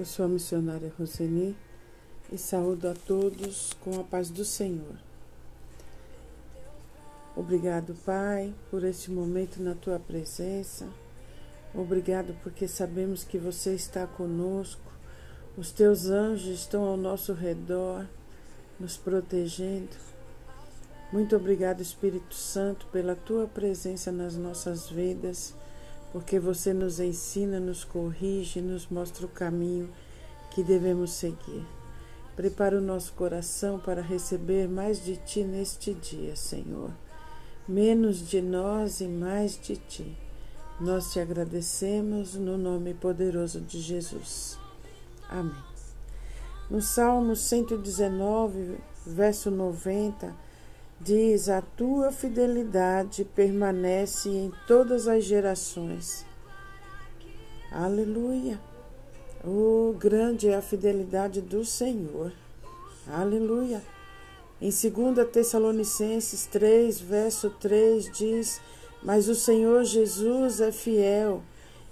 Eu sou a missionária Roseni e saúdo a todos com a paz do Senhor. Obrigado, Pai, por este momento na tua presença. Obrigado porque sabemos que você está conosco. Os teus anjos estão ao nosso redor, nos protegendo. Muito obrigado, Espírito Santo, pela tua presença nas nossas vidas porque você nos ensina, nos corrige, nos mostra o caminho que devemos seguir. Prepara o nosso coração para receber mais de Ti neste dia, Senhor. Menos de nós e mais de Ti. Nós te agradecemos no nome poderoso de Jesus. Amém. No Salmo 119, verso 90, Diz: A tua fidelidade permanece em todas as gerações. Aleluia. Oh, grande é a fidelidade do Senhor. Aleluia. Em 2 Tessalonicenses 3, verso 3 diz: Mas o Senhor Jesus é fiel.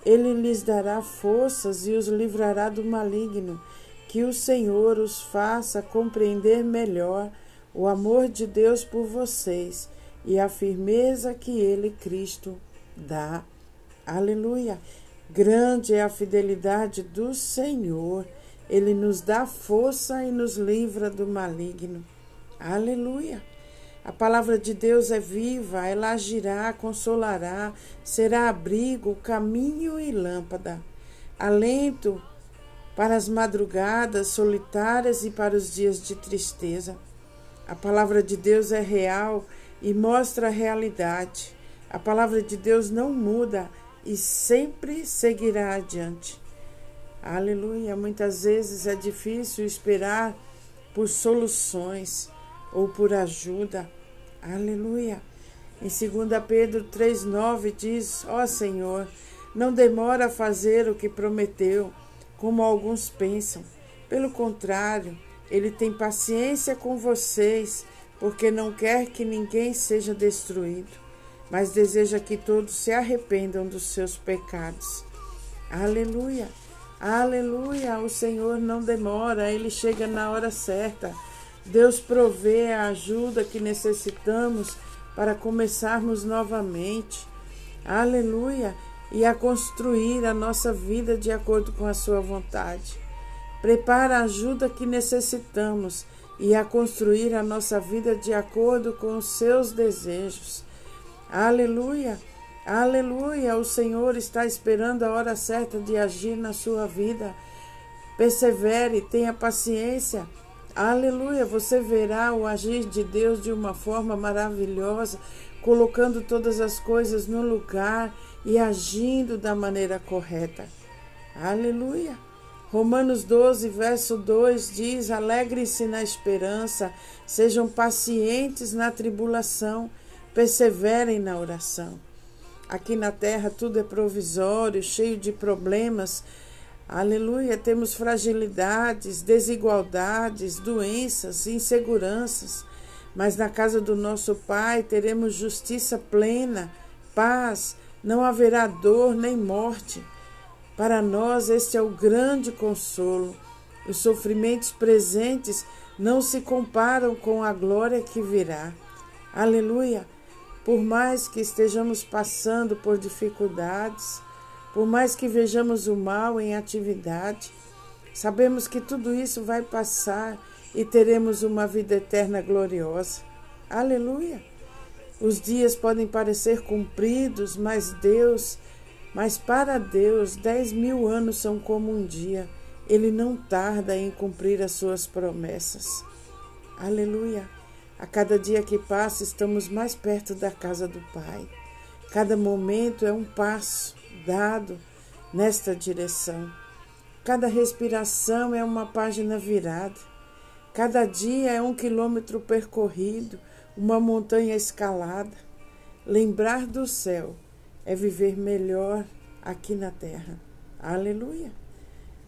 Ele lhes dará forças e os livrará do maligno. Que o Senhor os faça compreender melhor o amor de Deus por vocês e a firmeza que Ele, Cristo, dá. Aleluia! Grande é a fidelidade do Senhor. Ele nos dá força e nos livra do maligno. Aleluia! A palavra de Deus é viva, ela agirá, consolará, será abrigo, caminho e lâmpada. Alento para as madrugadas solitárias e para os dias de tristeza. A palavra de Deus é real e mostra a realidade. A palavra de Deus não muda e sempre seguirá adiante. Aleluia. Muitas vezes é difícil esperar por soluções ou por ajuda. Aleluia. Em 2 Pedro 3,9 diz: Ó oh Senhor, não demora a fazer o que prometeu, como alguns pensam. Pelo contrário, ele tem paciência com vocês, porque não quer que ninguém seja destruído, mas deseja que todos se arrependam dos seus pecados. Aleluia! Aleluia! O Senhor não demora, ele chega na hora certa. Deus provê a ajuda que necessitamos para começarmos novamente. Aleluia! E a construir a nossa vida de acordo com a sua vontade. Prepara a ajuda que necessitamos e a construir a nossa vida de acordo com os seus desejos. Aleluia! Aleluia! O Senhor está esperando a hora certa de agir na sua vida. Persevere, tenha paciência. Aleluia! Você verá o agir de Deus de uma forma maravilhosa, colocando todas as coisas no lugar e agindo da maneira correta. Aleluia! Romanos 12, verso 2 diz: Alegre-se na esperança, sejam pacientes na tribulação, perseverem na oração. Aqui na terra tudo é provisório, cheio de problemas. Aleluia, temos fragilidades, desigualdades, doenças, inseguranças. Mas na casa do nosso Pai teremos justiça plena, paz, não haverá dor nem morte. Para nós, este é o grande consolo. Os sofrimentos presentes não se comparam com a glória que virá. Aleluia! Por mais que estejamos passando por dificuldades, por mais que vejamos o mal em atividade, sabemos que tudo isso vai passar e teremos uma vida eterna gloriosa. Aleluia! Os dias podem parecer compridos, mas Deus mas para Deus, dez mil anos são como um dia. Ele não tarda em cumprir as suas promessas. Aleluia! A cada dia que passa, estamos mais perto da casa do Pai. Cada momento é um passo dado nesta direção. Cada respiração é uma página virada. Cada dia é um quilômetro percorrido, uma montanha escalada. Lembrar do céu é viver melhor aqui na terra. Aleluia.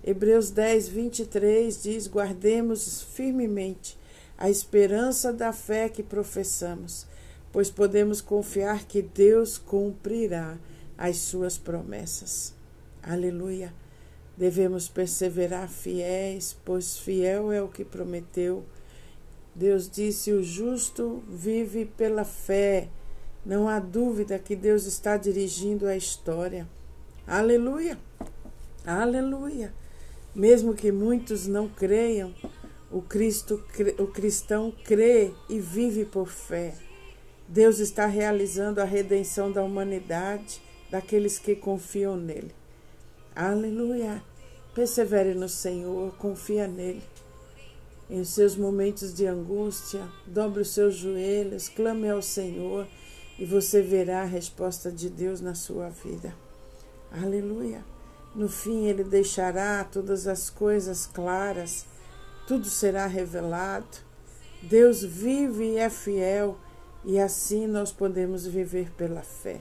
Hebreus 10, 23 diz: Guardemos firmemente a esperança da fé que professamos, pois podemos confiar que Deus cumprirá as suas promessas. Aleluia. Devemos perseverar fiéis, pois fiel é o que prometeu. Deus disse: o justo vive pela fé. Não há dúvida que Deus está dirigindo a história. Aleluia! Aleluia! Mesmo que muitos não creiam, o, Cristo, o cristão crê e vive por fé. Deus está realizando a redenção da humanidade, daqueles que confiam nele. Aleluia! Persevere no Senhor, confia nele. Em seus momentos de angústia, dobre os seus joelhos, clame ao Senhor e você verá a resposta de Deus na sua vida. Aleluia! No fim, ele deixará todas as coisas claras, tudo será revelado. Deus vive e é fiel, e assim nós podemos viver pela fé.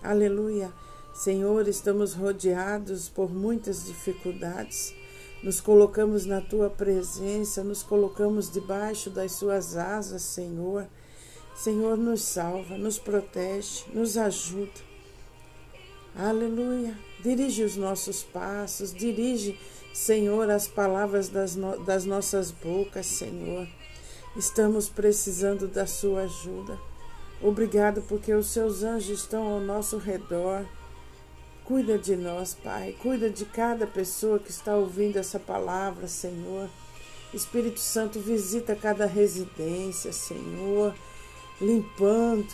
Aleluia! Senhor, estamos rodeados por muitas dificuldades. Nos colocamos na tua presença, nos colocamos debaixo das suas asas, Senhor. Senhor, nos salva, nos protege, nos ajuda. Aleluia. Dirige os nossos passos, dirige, Senhor, as palavras das, no das nossas bocas, Senhor. Estamos precisando da sua ajuda. Obrigado porque os seus anjos estão ao nosso redor. Cuida de nós, Pai. Cuida de cada pessoa que está ouvindo essa palavra, Senhor. Espírito Santo, visita cada residência, Senhor limpando.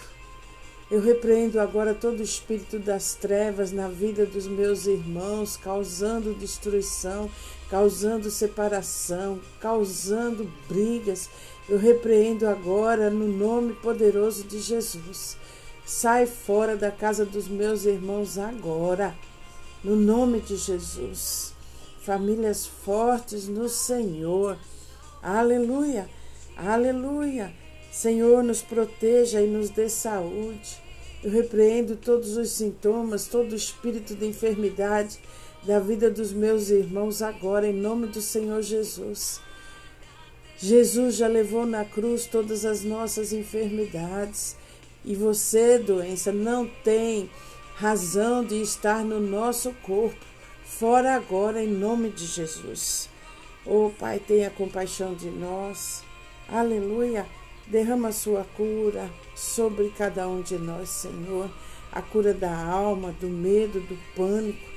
Eu repreendo agora todo o espírito das trevas na vida dos meus irmãos, causando destruição, causando separação, causando brigas. Eu repreendo agora no nome poderoso de Jesus. Sai fora da casa dos meus irmãos agora, no nome de Jesus. Famílias fortes no Senhor. Aleluia, aleluia. Senhor, nos proteja e nos dê saúde. Eu repreendo todos os sintomas, todo o espírito de enfermidade da vida dos meus irmãos agora, em nome do Senhor Jesus. Jesus já levou na cruz todas as nossas enfermidades e você, doença, não tem razão de estar no nosso corpo. Fora agora, em nome de Jesus. Oh, Pai, tenha compaixão de nós. Aleluia. Derrama sua cura sobre cada um de nós, Senhor. A cura da alma, do medo, do pânico.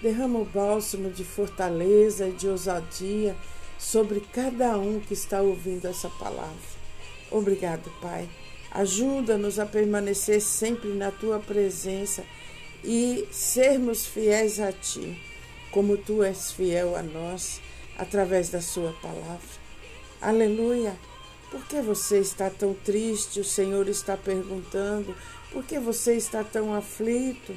Derrama o bálsamo de fortaleza e de ousadia sobre cada um que está ouvindo essa palavra. Obrigado, Pai. Ajuda-nos a permanecer sempre na tua presença e sermos fiéis a ti, como tu és fiel a nós, através da sua palavra. Aleluia. Por que você está tão triste? O Senhor está perguntando. Por que você está tão aflito?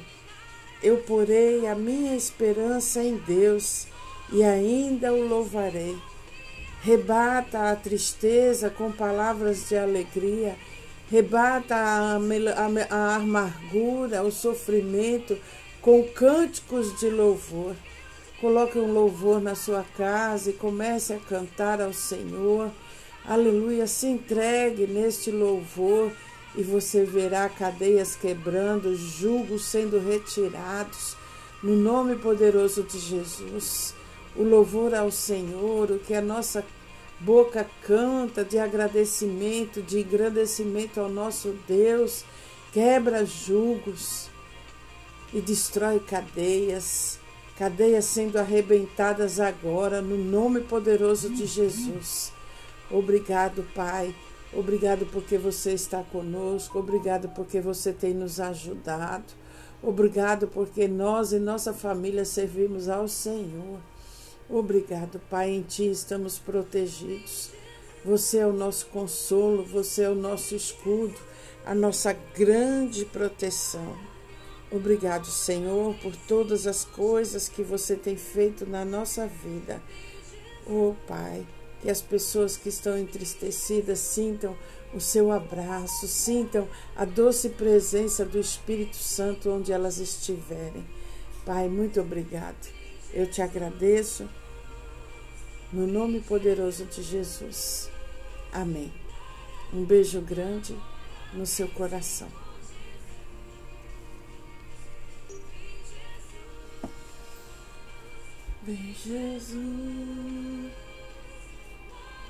Eu porei a minha esperança em Deus e ainda o louvarei. Rebata a tristeza com palavras de alegria, rebata a, a, a amargura, o sofrimento com cânticos de louvor. Coloque um louvor na sua casa e comece a cantar ao Senhor. Aleluia, se entregue neste louvor e você verá cadeias quebrando, julgos sendo retirados, no nome poderoso de Jesus. O louvor ao Senhor, o que a nossa boca canta de agradecimento, de engrandecimento ao nosso Deus, quebra julgos e destrói cadeias, cadeias sendo arrebentadas agora, no nome poderoso de Jesus. Obrigado, Pai. Obrigado porque você está conosco. Obrigado porque você tem nos ajudado. Obrigado porque nós e nossa família servimos ao Senhor. Obrigado, Pai. Em Ti estamos protegidos. Você é o nosso consolo, você é o nosso escudo, a nossa grande proteção. Obrigado, Senhor, por todas as coisas que você tem feito na nossa vida. Oh, Pai que as pessoas que estão entristecidas sintam o seu abraço, sintam a doce presença do Espírito Santo onde elas estiverem. Pai, muito obrigado. Eu te agradeço no nome poderoso de Jesus. Amém. Um beijo grande no seu coração. Vem, Jesus.